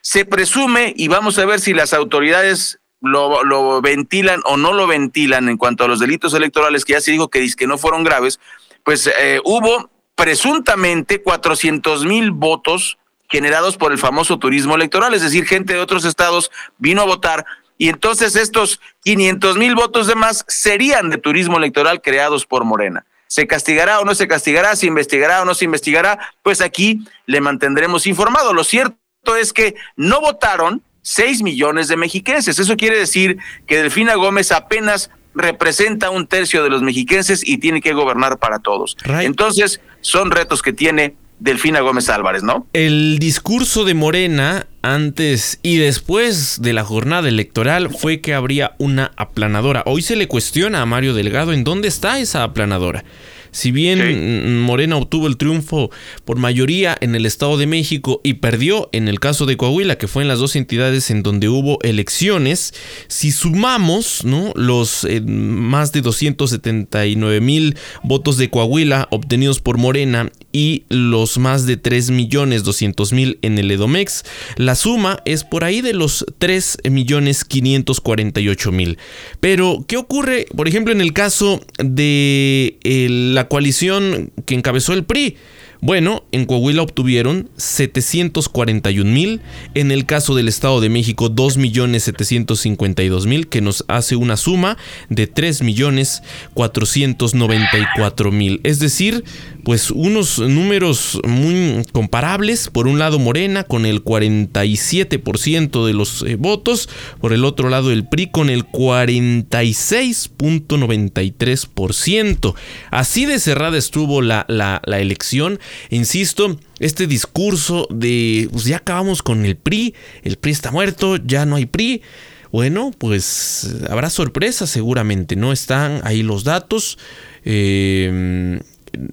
se presume, y vamos a ver si las autoridades lo, lo, ventilan o no lo ventilan en cuanto a los delitos electorales, que ya se dijo que, que no fueron graves, pues eh, hubo presuntamente 400 mil votos generados por el famoso turismo electoral, es decir, gente de otros estados vino a votar y entonces estos 500 mil votos de más serían de turismo electoral creados por Morena. ¿Se castigará o no se castigará? ¿Se investigará o no se investigará? Pues aquí le mantendremos informado. Lo cierto es que no votaron 6 millones de mexiquenses. Eso quiere decir que Delfina Gómez apenas representa un tercio de los mexiquenses y tiene que gobernar para todos. Right. Entonces, son retos que tiene Delfina Gómez Álvarez, ¿no? El discurso de Morena antes y después de la jornada electoral fue que habría una aplanadora. Hoy se le cuestiona a Mario Delgado en dónde está esa aplanadora. Si bien sí. Morena obtuvo el triunfo por mayoría en el Estado de México y perdió en el caso de Coahuila, que fue en las dos entidades en donde hubo elecciones, si sumamos ¿no? los eh, más de 279 mil votos de Coahuila obtenidos por Morena y los más de 3 millones 200 mil en el Edomex, la suma es por ahí de los 3 millones 548 mil. Pero, ¿qué ocurre, por ejemplo, en el caso de el la coalición que encabezó el PRI. Bueno, en Coahuila obtuvieron 741 mil, en el caso del Estado de México 2 millones 752 mil, que nos hace una suma de 3 millones 494 mil. Es decir, pues unos números muy comparables. Por un lado Morena con el 47% de los eh, votos, por el otro lado el PRI con el 46.93%. Así de cerrada estuvo la, la, la elección. Insisto, este discurso de pues ya acabamos con el PRI, el PRI está muerto, ya no hay PRI. Bueno, pues habrá sorpresas seguramente, ¿no? Están ahí los datos. Eh,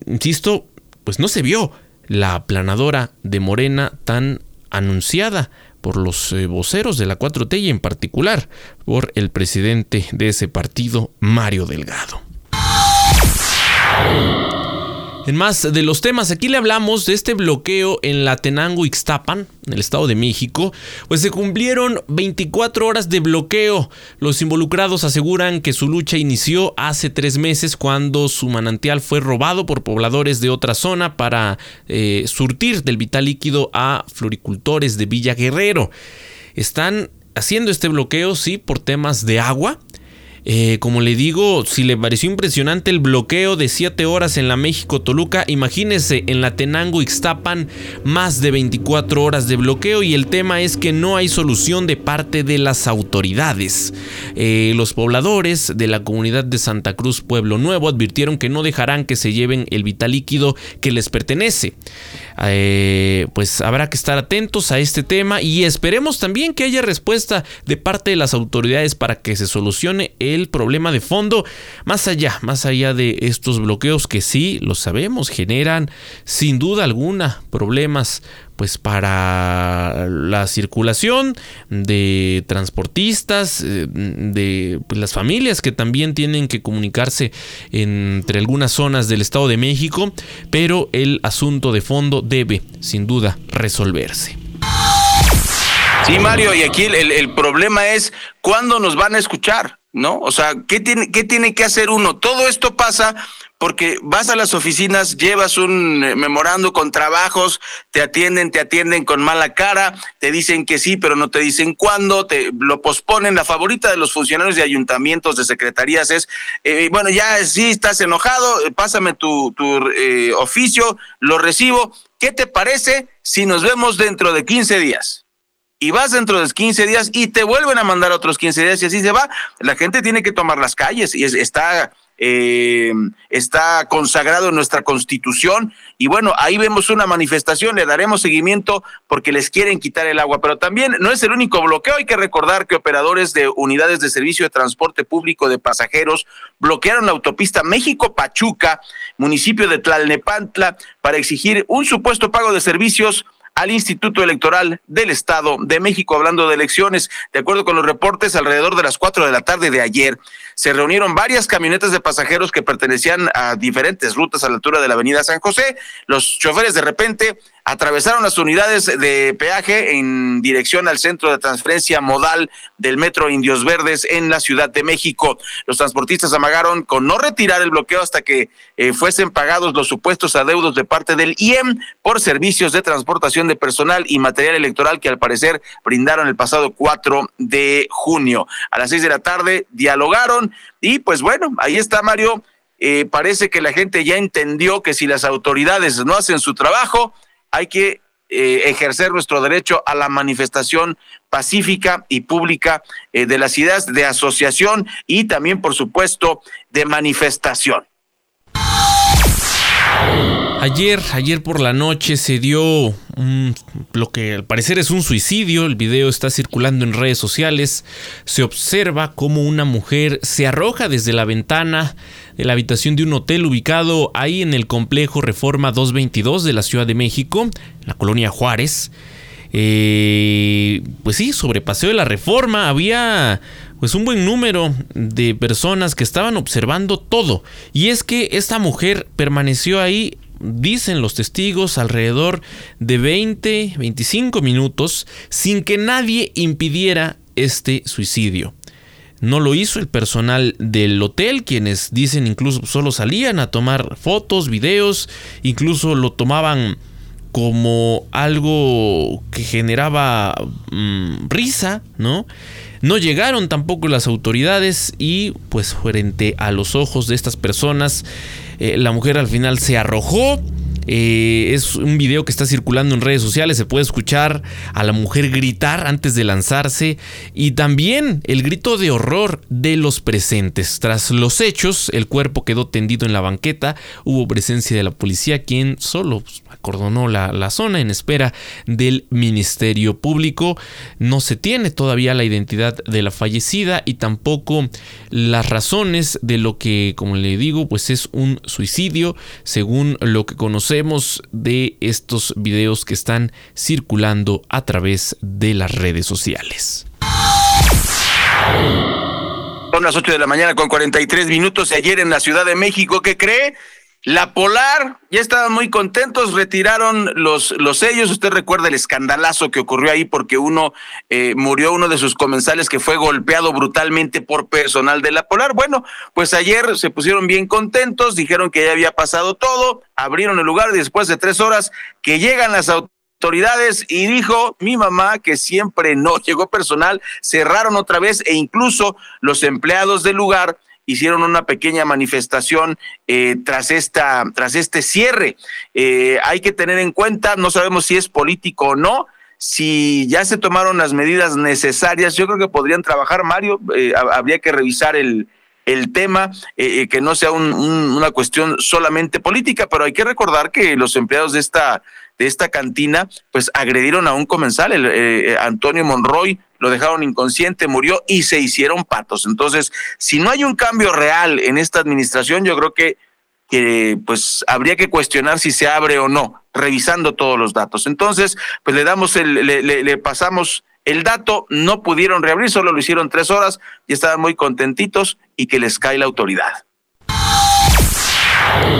insisto, pues no se vio la aplanadora de Morena tan anunciada por los eh, voceros de la 4T y en particular por el presidente de ese partido, Mario Delgado. En más de los temas, aquí le hablamos de este bloqueo en la Tenango Ixtapan, en el Estado de México, pues se cumplieron 24 horas de bloqueo. Los involucrados aseguran que su lucha inició hace tres meses cuando su manantial fue robado por pobladores de otra zona para eh, surtir del vital líquido a floricultores de Villa Guerrero. Están haciendo este bloqueo, sí, por temas de agua. Eh, como le digo, si le pareció impresionante el bloqueo de 7 horas en la México-Toluca, imagínese en la Tenango Ixtapan más de 24 horas de bloqueo y el tema es que no hay solución de parte de las autoridades. Eh, los pobladores de la comunidad de Santa Cruz Pueblo Nuevo advirtieron que no dejarán que se lleven el vital líquido que les pertenece. Eh, pues habrá que estar atentos a este tema y esperemos también que haya respuesta de parte de las autoridades para que se solucione el problema de fondo. Más allá, más allá de estos bloqueos que sí, lo sabemos, generan sin duda alguna problemas pues para la circulación de transportistas, de pues, las familias que también tienen que comunicarse entre algunas zonas del Estado de México, pero el asunto de fondo debe sin duda resolverse. Sí, Mario, y aquí el, el problema es cuándo nos van a escuchar. ¿No? O sea, ¿qué tiene, ¿qué tiene que hacer uno? Todo esto pasa porque vas a las oficinas, llevas un eh, memorando con trabajos, te atienden, te atienden con mala cara, te dicen que sí, pero no te dicen cuándo, te lo posponen. La favorita de los funcionarios de ayuntamientos, de secretarías es, eh, bueno, ya sí estás enojado, eh, pásame tu, tu oficio, lo recibo. ¿Qué te parece si nos vemos dentro de 15 días? Y vas dentro de 15 días y te vuelven a mandar otros 15 días y así se va. La gente tiene que tomar las calles y está eh, está consagrado en nuestra constitución. Y bueno, ahí vemos una manifestación, le daremos seguimiento porque les quieren quitar el agua, pero también no es el único bloqueo, hay que recordar que operadores de unidades de servicio de transporte público de pasajeros bloquearon la autopista México-Pachuca, municipio de Tlalnepantla, para exigir un supuesto pago de servicios al Instituto Electoral del Estado de México, hablando de elecciones. De acuerdo con los reportes, alrededor de las cuatro de la tarde de ayer, se reunieron varias camionetas de pasajeros que pertenecían a diferentes rutas a la altura de la Avenida San José. Los choferes de repente atravesaron las unidades de peaje en dirección al centro de transferencia modal del Metro Indios Verdes en la Ciudad de México. Los transportistas amagaron con no retirar el bloqueo hasta que eh, fuesen pagados los supuestos adeudos de parte del IEM por servicios de transportación de personal y material electoral que al parecer brindaron el pasado 4 de junio. A las seis de la tarde dialogaron y pues bueno, ahí está Mario. Eh, parece que la gente ya entendió que si las autoridades no hacen su trabajo, hay que eh, ejercer nuestro derecho a la manifestación pacífica y pública eh, de las ideas de asociación y también, por supuesto, de manifestación. Ayer, ayer por la noche se dio lo que al parecer es un suicidio. El video está circulando en redes sociales. Se observa cómo una mujer se arroja desde la ventana de la habitación de un hotel ubicado ahí en el complejo Reforma 222 de la Ciudad de México, en la colonia Juárez. Eh, pues sí, sobre Paseo de la Reforma había pues un buen número de personas que estaban observando todo. Y es que esta mujer permaneció ahí dicen los testigos, alrededor de 20, 25 minutos sin que nadie impidiera este suicidio. No lo hizo el personal del hotel, quienes dicen incluso solo salían a tomar fotos, videos, incluso lo tomaban como algo que generaba mm, risa, ¿no? No llegaron tampoco las autoridades y pues frente a los ojos de estas personas eh, la mujer al final se arrojó. Eh, es un video que está circulando en redes sociales. Se puede escuchar a la mujer gritar antes de lanzarse. Y también el grito de horror de los presentes. Tras los hechos, el cuerpo quedó tendido en la banqueta. Hubo presencia de la policía, quien solo pues, acordonó la, la zona en espera del Ministerio Público. No se tiene todavía la identidad de la fallecida y tampoco las razones de lo que, como le digo, pues es un suicidio, según lo que conocemos de estos videos que están circulando a través de las redes sociales. Son las 8 de la mañana con 43 minutos. Ayer en la Ciudad de México, ¿qué cree? La Polar, ya estaban muy contentos, retiraron los, los sellos. Usted recuerda el escandalazo que ocurrió ahí porque uno eh, murió, uno de sus comensales que fue golpeado brutalmente por personal de la Polar. Bueno, pues ayer se pusieron bien contentos, dijeron que ya había pasado todo, abrieron el lugar y después de tres horas que llegan las autoridades y dijo mi mamá que siempre no llegó personal, cerraron otra vez e incluso los empleados del lugar hicieron una pequeña manifestación eh, tras, esta, tras este cierre. Eh, hay que tener en cuenta, no sabemos si es político o no, si ya se tomaron las medidas necesarias, yo creo que podrían trabajar, Mario, eh, habría que revisar el, el tema, que no sea una cuestión solamente política, pero hay que recordar que los empleados de esta, de esta cantina, pues agredieron a un comensal, el, Antonio Monroy, lo dejaron inconsciente, murió y se hicieron patos. Entonces, si no hay un cambio real en esta administración, yo creo que, que pues habría que cuestionar si se abre o no, revisando todos los datos. Entonces, pues le damos el, le, le pasamos el dato, no pudieron reabrir, solo lo hicieron tres horas y estaban muy contentitos y que les cae la autoridad.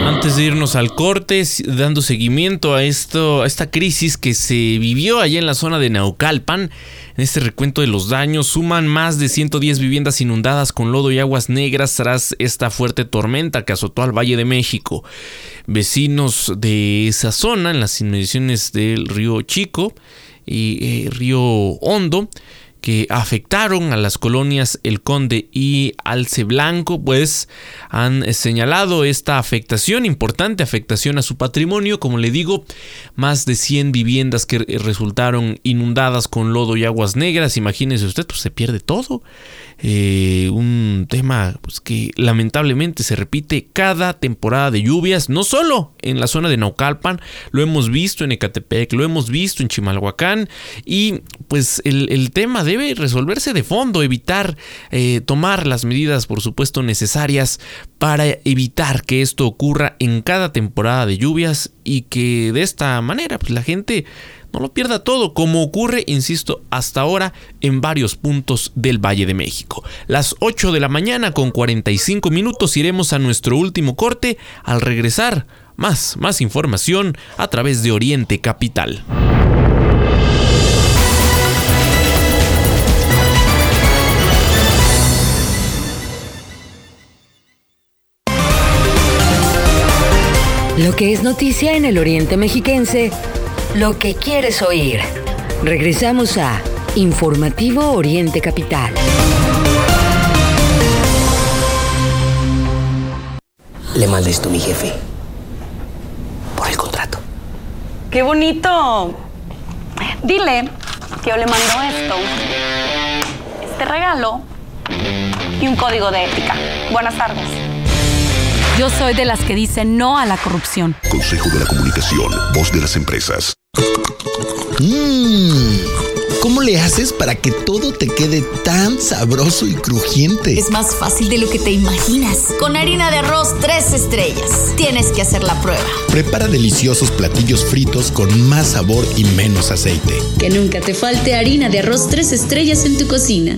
Antes de irnos al corte, dando seguimiento a esto, a esta crisis que se vivió allá en la zona de Naucalpan, en este recuento de los daños, suman más de 110 viviendas inundadas con lodo y aguas negras tras esta fuerte tormenta que azotó al Valle de México. Vecinos de esa zona, en las inmediaciones del río Chico y eh, río Hondo, que afectaron a las colonias El Conde y Alce Blanco, pues han señalado esta afectación, importante afectación a su patrimonio, como le digo, más de 100 viviendas que resultaron inundadas con lodo y aguas negras, imagínese usted, pues se pierde todo. Eh, un tema pues, que lamentablemente se repite cada temporada de lluvias, no solo en la zona de Naucalpan, lo hemos visto en Ecatepec, lo hemos visto en Chimalhuacán y pues el, tema debe resolverse de fondo, evitar eh, tomar las medidas por supuesto necesarias para evitar que esto ocurra en cada temporada de lluvias y que de esta manera pues, la gente no lo pierda todo, como ocurre, insisto, hasta ahora en varios puntos del Valle de México. Las 8 de la mañana con 45 minutos iremos a nuestro último corte. Al regresar, más, más información a través de Oriente Capital. Lo que es noticia en el Oriente Mexiquense lo que quieres oír. Regresamos a Informativo Oriente Capital. Le mandé esto a mi jefe. Por el contrato. ¡Qué bonito! Dile que yo le mando esto, este regalo y un código de ética. Buenas tardes. Yo soy de las que dicen no a la corrupción. Consejo de la Comunicación, voz de las empresas. Mmm. ¿Cómo le haces para que todo te quede tan sabroso y crujiente? Es más fácil de lo que te imaginas. Con harina de arroz tres estrellas. Tienes que hacer la prueba. Prepara deliciosos platillos fritos con más sabor y menos aceite. Que nunca te falte harina de arroz tres estrellas en tu cocina.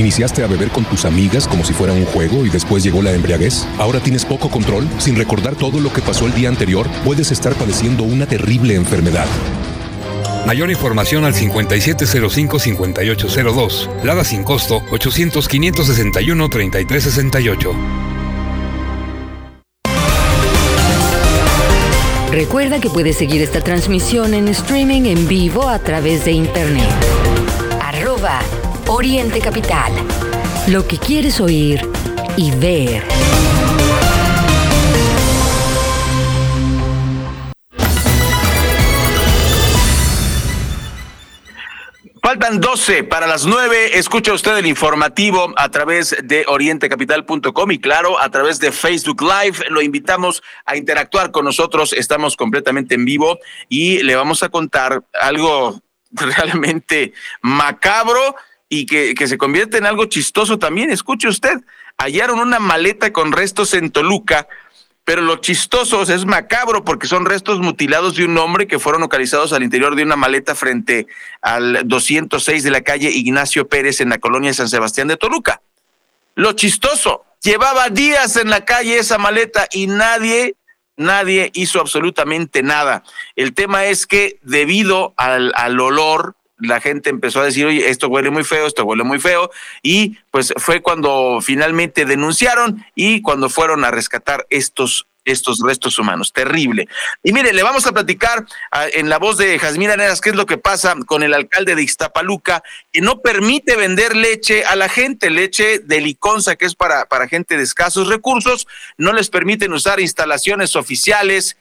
¿Iniciaste a beber con tus amigas como si fuera un juego y después llegó la embriaguez? ¿Ahora tienes poco control? Sin recordar todo lo que pasó el día anterior, puedes estar padeciendo una terrible enfermedad. Mayor información al 5705-5802. Lada sin costo 800-561-3368. Recuerda que puedes seguir esta transmisión en streaming en vivo a través de internet. Arroba Oriente Capital. Lo que quieres oír y ver. Faltan 12 para las 9. Escucha usted el informativo a través de orientecapital.com y claro, a través de Facebook Live. Lo invitamos a interactuar con nosotros. Estamos completamente en vivo y le vamos a contar algo realmente macabro y que, que se convierte en algo chistoso también. Escuche usted, hallaron una maleta con restos en Toluca, pero lo chistoso es macabro porque son restos mutilados de un hombre que fueron localizados al interior de una maleta frente al 206 de la calle Ignacio Pérez en la colonia San Sebastián de Toluca. Lo chistoso, llevaba días en la calle esa maleta y nadie nadie hizo absolutamente nada. El tema es que debido al, al olor, la gente empezó a decir, oye, esto huele muy feo, esto huele muy feo, y pues fue cuando finalmente denunciaron y cuando fueron a rescatar estos estos restos humanos. Terrible. Y mire, le vamos a platicar ah, en la voz de Jazmín Aneras qué es lo que pasa con el alcalde de Iztapaluca, que no permite vender leche a la gente, leche de liconza, que es para, para gente de escasos recursos, no les permiten usar instalaciones oficiales,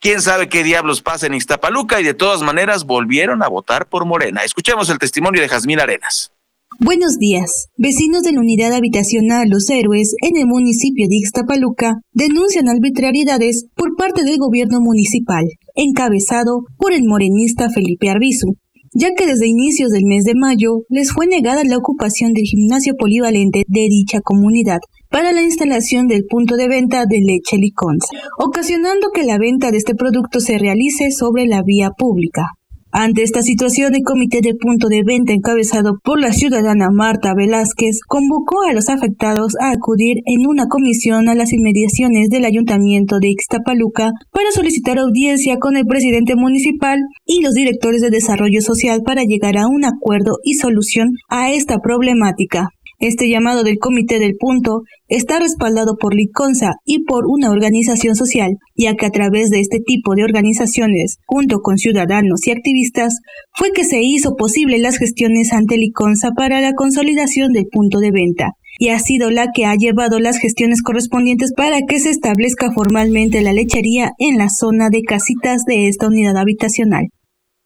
quién sabe qué diablos pasa en Ixtapaluca y de todas maneras volvieron a votar por Morena. Escuchemos el testimonio de Jazmín Arenas. Buenos días. Vecinos de la unidad habitacional Los Héroes en el municipio de Ixtapaluca denuncian arbitrariedades por parte del gobierno municipal, encabezado por el morenista Felipe Arbizu, ya que desde inicios del mes de mayo les fue negada la ocupación del gimnasio polivalente de dicha comunidad para la instalación del punto de venta de leche Licons, ocasionando que la venta de este producto se realice sobre la vía pública. Ante esta situación, el comité de punto de venta encabezado por la ciudadana Marta Velázquez convocó a los afectados a acudir en una comisión a las inmediaciones del ayuntamiento de Ixtapaluca para solicitar audiencia con el presidente municipal y los directores de desarrollo social para llegar a un acuerdo y solución a esta problemática. Este llamado del Comité del Punto está respaldado por Liconza y por una organización social, ya que a través de este tipo de organizaciones, junto con ciudadanos y activistas, fue que se hizo posible las gestiones ante Liconza para la consolidación del punto de venta y ha sido la que ha llevado las gestiones correspondientes para que se establezca formalmente la lechería en la zona de casitas de esta unidad habitacional.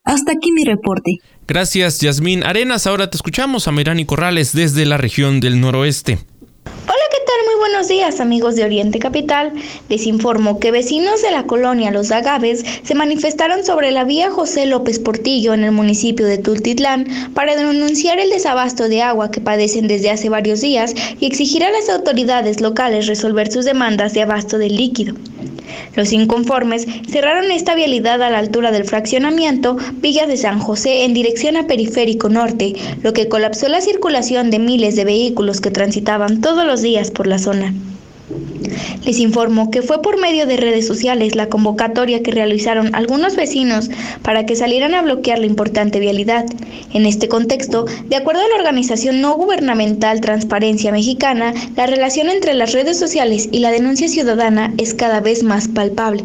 Hasta aquí mi reporte. Gracias, Yasmín Arenas. Ahora te escuchamos a Mirani Corrales desde la región del noroeste. Hola, ¿qué tal? Muy buenos días, amigos de Oriente Capital. Les informo que vecinos de la colonia Los Agaves se manifestaron sobre la vía José López Portillo en el municipio de Tultitlán para denunciar el desabasto de agua que padecen desde hace varios días y exigir a las autoridades locales resolver sus demandas de abasto del líquido. Los inconformes cerraron esta vialidad a la altura del fraccionamiento Villa de San José en dirección a Periférico Norte, lo que colapsó la circulación de miles de vehículos que transitaban todos los días por la zona. Les informo que fue por medio de redes sociales la convocatoria que realizaron algunos vecinos para que salieran a bloquear la importante vialidad. En este contexto, de acuerdo a la organización no gubernamental Transparencia Mexicana, la relación entre las redes sociales y la denuncia ciudadana es cada vez más palpable.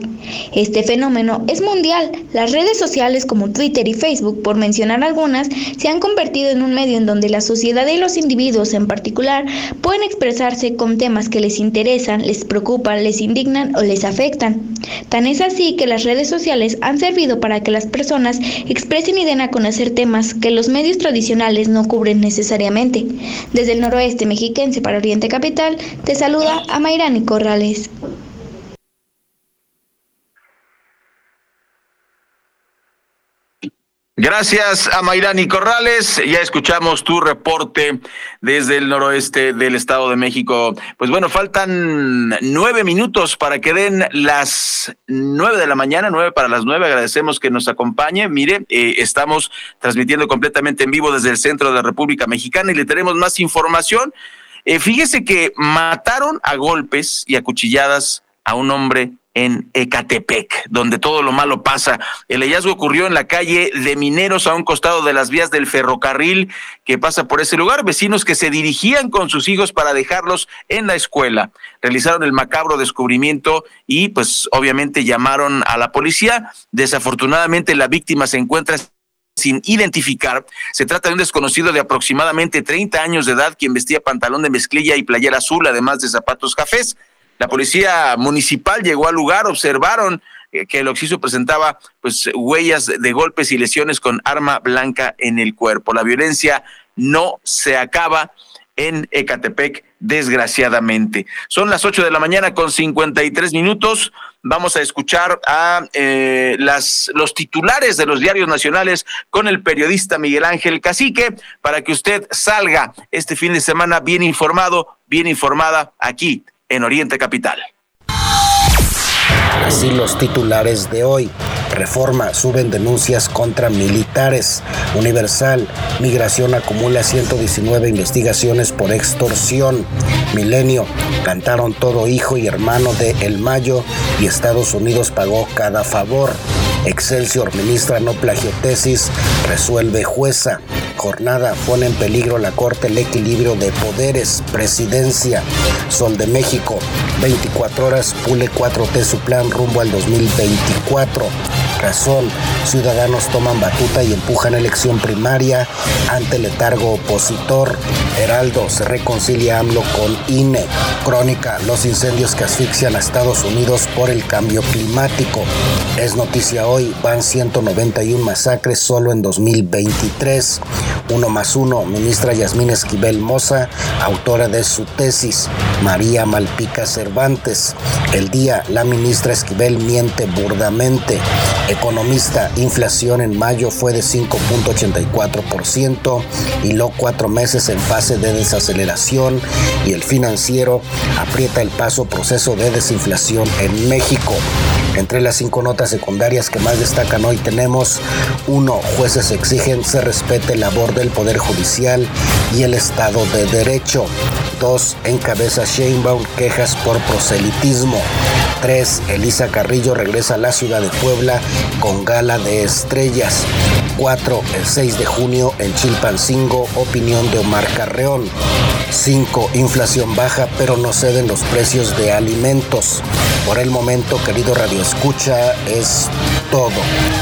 Este fenómeno es mundial. Las redes sociales como Twitter y Facebook, por mencionar algunas, se han convertido en un medio en donde la sociedad y los individuos en particular pueden expresarse con temas que les interesan, les preocupan, les indignan o les afectan. Tan es así que las redes sociales han servido para que las personas expresen y den a conocer temas que los medios tradicionales no cubren necesariamente. Desde el noroeste mexiquense para Oriente Capital, te saluda a Mayrani Corrales. Gracias a Mayrani Corrales. Ya escuchamos tu reporte desde el noroeste del Estado de México. Pues bueno, faltan nueve minutos para que den las nueve de la mañana, nueve para las nueve. Agradecemos que nos acompañe. Mire, eh, estamos transmitiendo completamente en vivo desde el centro de la República Mexicana y le tenemos más información. Eh, fíjese que mataron a golpes y a cuchilladas a un hombre en Ecatepec, donde todo lo malo pasa. El hallazgo ocurrió en la calle de Mineros, a un costado de las vías del ferrocarril que pasa por ese lugar. Vecinos que se dirigían con sus hijos para dejarlos en la escuela realizaron el macabro descubrimiento y pues obviamente llamaron a la policía. Desafortunadamente la víctima se encuentra sin identificar. Se trata de un desconocido de aproximadamente 30 años de edad quien vestía pantalón de mezclilla y playera azul, además de zapatos cafés. La policía municipal llegó al lugar, observaron eh, que el occiso presentaba pues huellas de golpes y lesiones con arma blanca en el cuerpo. La violencia no se acaba en Ecatepec, desgraciadamente. Son las 8 de la mañana con 53 minutos. Vamos a escuchar a eh, las, los titulares de los diarios nacionales con el periodista Miguel Ángel Cacique para que usted salga este fin de semana bien informado, bien informada aquí en Oriente Capital. Así los titulares de hoy. Reforma, suben denuncias contra militares. Universal, migración acumula 119 investigaciones por extorsión. Milenio, cantaron todo hijo y hermano de El Mayo y Estados Unidos pagó cada favor. Excelsior, ministra no plagio tesis, resuelve jueza. Jornada pone en peligro la Corte el equilibrio de poderes. Presidencia. Sol de México. 24 horas. Pule 4T su plan rumbo al 2024. Razón. Ciudadanos toman batuta y empujan elección primaria ante letargo opositor. Heraldo se reconcilia AMLO con INE. Crónica, los incendios que asfixian a Estados Unidos por el cambio climático. Es noticia hoy, van 191 masacres solo en 2023. Uno más uno, ministra Yasmín Esquivel Moza, autora de su tesis, María Malpica Cervantes. El día, la ministra Esquivel miente burdamente. Economista, inflación en mayo fue de 5.84% y lo cuatro meses en fase de desaceleración y el financiero aprieta el paso proceso de desinflación en México. Entre las cinco notas secundarias que más destacan hoy tenemos, uno, jueces exigen se respete la labor del Poder Judicial y el Estado de Derecho. 2. Encabeza Sheinbaum quejas por proselitismo. 3. Elisa Carrillo regresa a la ciudad de Puebla con gala de estrellas. 4. El 6 de junio en Chilpancingo, opinión de Omar Carreón. 5. Inflación baja pero no ceden los precios de alimentos. Por el momento, querido Radio Escucha, es todo.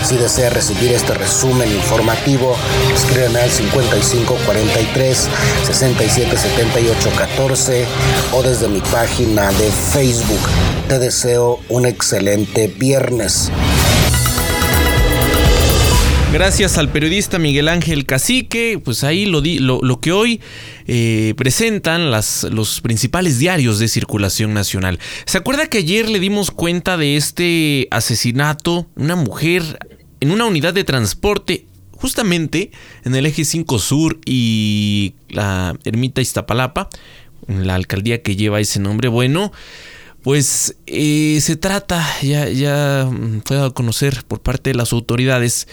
Si desea recibir este resumen informativo, escríbeme al 5543 6778 14 o desde mi página de Facebook. Te deseo un excelente viernes. Gracias al periodista Miguel Ángel Cacique, pues ahí lo, lo, lo que hoy eh, presentan las, los principales diarios de circulación nacional. ¿Se acuerda que ayer le dimos cuenta de este asesinato? Una mujer en una unidad de transporte justamente en el eje 5 Sur y la ermita Iztapalapa, la alcaldía que lleva ese nombre. Bueno, pues eh, se trata, ya, ya fue a conocer por parte de las autoridades,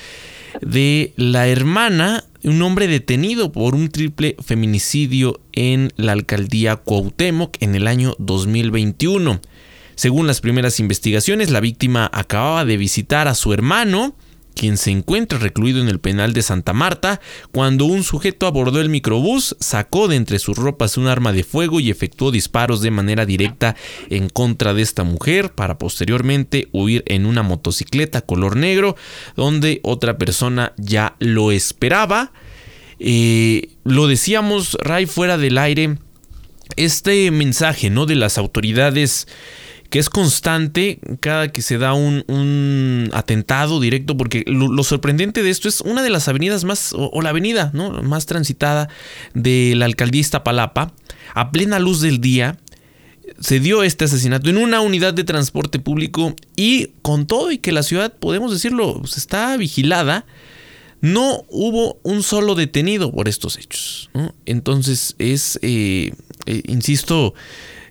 de la hermana, un hombre detenido por un triple feminicidio en la alcaldía Cuauhtémoc en el año 2021. Según las primeras investigaciones, la víctima acababa de visitar a su hermano, quien se encuentra recluido en el penal de Santa Marta, cuando un sujeto abordó el microbús, sacó de entre sus ropas un arma de fuego y efectuó disparos de manera directa en contra de esta mujer para posteriormente huir en una motocicleta color negro, donde otra persona ya lo esperaba. Eh, lo decíamos, Ray, fuera del aire, este mensaje ¿no? de las autoridades que es constante cada que se da un, atentado directo, porque lo, sorprendente de esto es una de las avenidas más, o, la avenida ¿no? más transitada de la alcaldía Iztapalapa, a plena luz del día, se dio este asesinato en una unidad de transporte público y con todo y que la ciudad, podemos decirlo, pues, está vigilada, no hubo un solo detenido por estos hechos. Entonces es, eh, eh, insisto,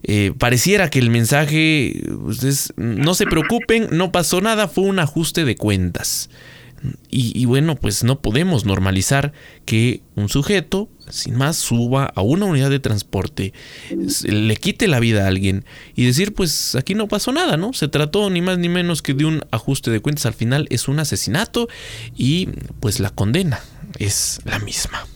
eh, pareciera que el mensaje pues, no se preocupen, no pasó nada, fue un ajuste de cuentas. Y, bueno, pues no podemos normalizar que un sujeto, sin más, suba a una unidad de transporte, le quite la vida a alguien y decir, pues aquí no pasó nada, ¿no? Se trató ni más ni menos que de un ajuste de cuentas. Al final es un asesinato y pues la condena es la misma.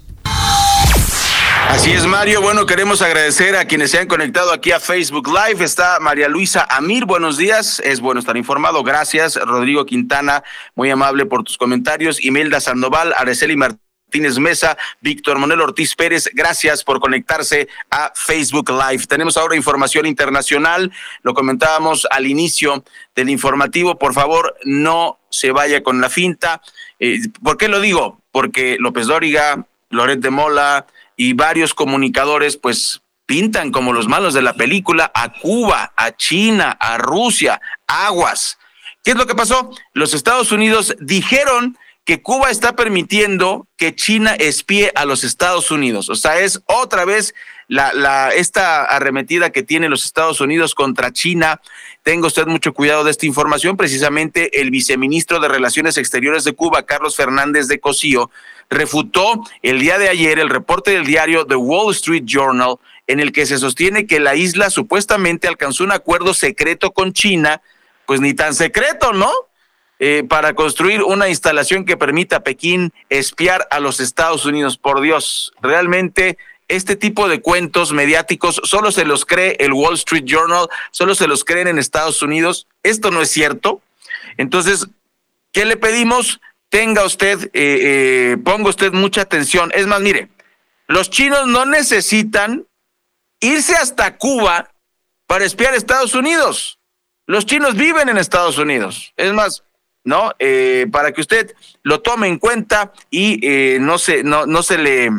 Así es, Mario. Bueno, queremos agradecer a quienes se han conectado aquí a Facebook Live. Está María Luisa Amir. Buenos días. Es bueno estar informado. Gracias. Rodrigo Quintana, muy amable por tus comentarios. Imelda Sandoval, Araceli Martínez Mesa, Víctor Manuel Ortiz Pérez, gracias por conectarse a Facebook Live. Tenemos ahora información internacional, lo comentábamos al inicio del informativo, por favor no se vaya con la finta. Eh, ¿Por qué lo digo? Porque López Dóriga, Loret de Mola, y varios comunicadores pues pintan como los malos de la película a Cuba, a China, a Rusia, aguas. ¿Qué es lo que pasó? Los Estados Unidos dijeron que Cuba está permitiendo que China espíe a los Estados Unidos. O sea, es otra vez la, la, esta arremetida que tienen los Estados Unidos contra China. Tenga usted mucho cuidado de esta información. Precisamente el viceministro de Relaciones Exteriores de Cuba, Carlos Fernández de Cosío, refutó el día de ayer el reporte del diario The Wall Street Journal en el que se sostiene que la isla supuestamente alcanzó un acuerdo secreto con China, pues ni tan secreto, ¿no? Eh, para construir una instalación que permita a Pekín espiar a los Estados Unidos. Por Dios, realmente este tipo de cuentos mediáticos solo se los cree el Wall Street Journal, solo se los creen en Estados Unidos. Esto no es cierto. Entonces, ¿qué le pedimos? Tenga usted, eh, eh, ponga usted mucha atención. Es más, mire, los chinos no necesitan irse hasta Cuba para espiar a Estados Unidos. Los chinos viven en Estados Unidos. Es más, ¿no? Eh, para que usted lo tome en cuenta y eh, no, se, no, no se le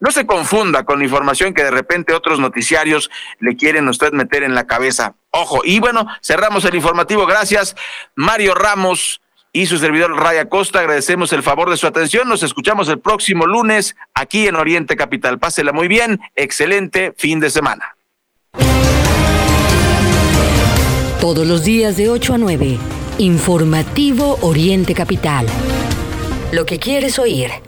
no se confunda con la información que de repente otros noticiarios le quieren a usted meter en la cabeza. Ojo, y bueno, cerramos el informativo. Gracias, Mario Ramos y su servidor Raya Costa. Agradecemos el favor de su atención. Nos escuchamos el próximo lunes aquí en Oriente Capital. Pásela muy bien. Excelente fin de semana. Todos los días de 8 a 9. Informativo Oriente Capital. Lo que quieres oír.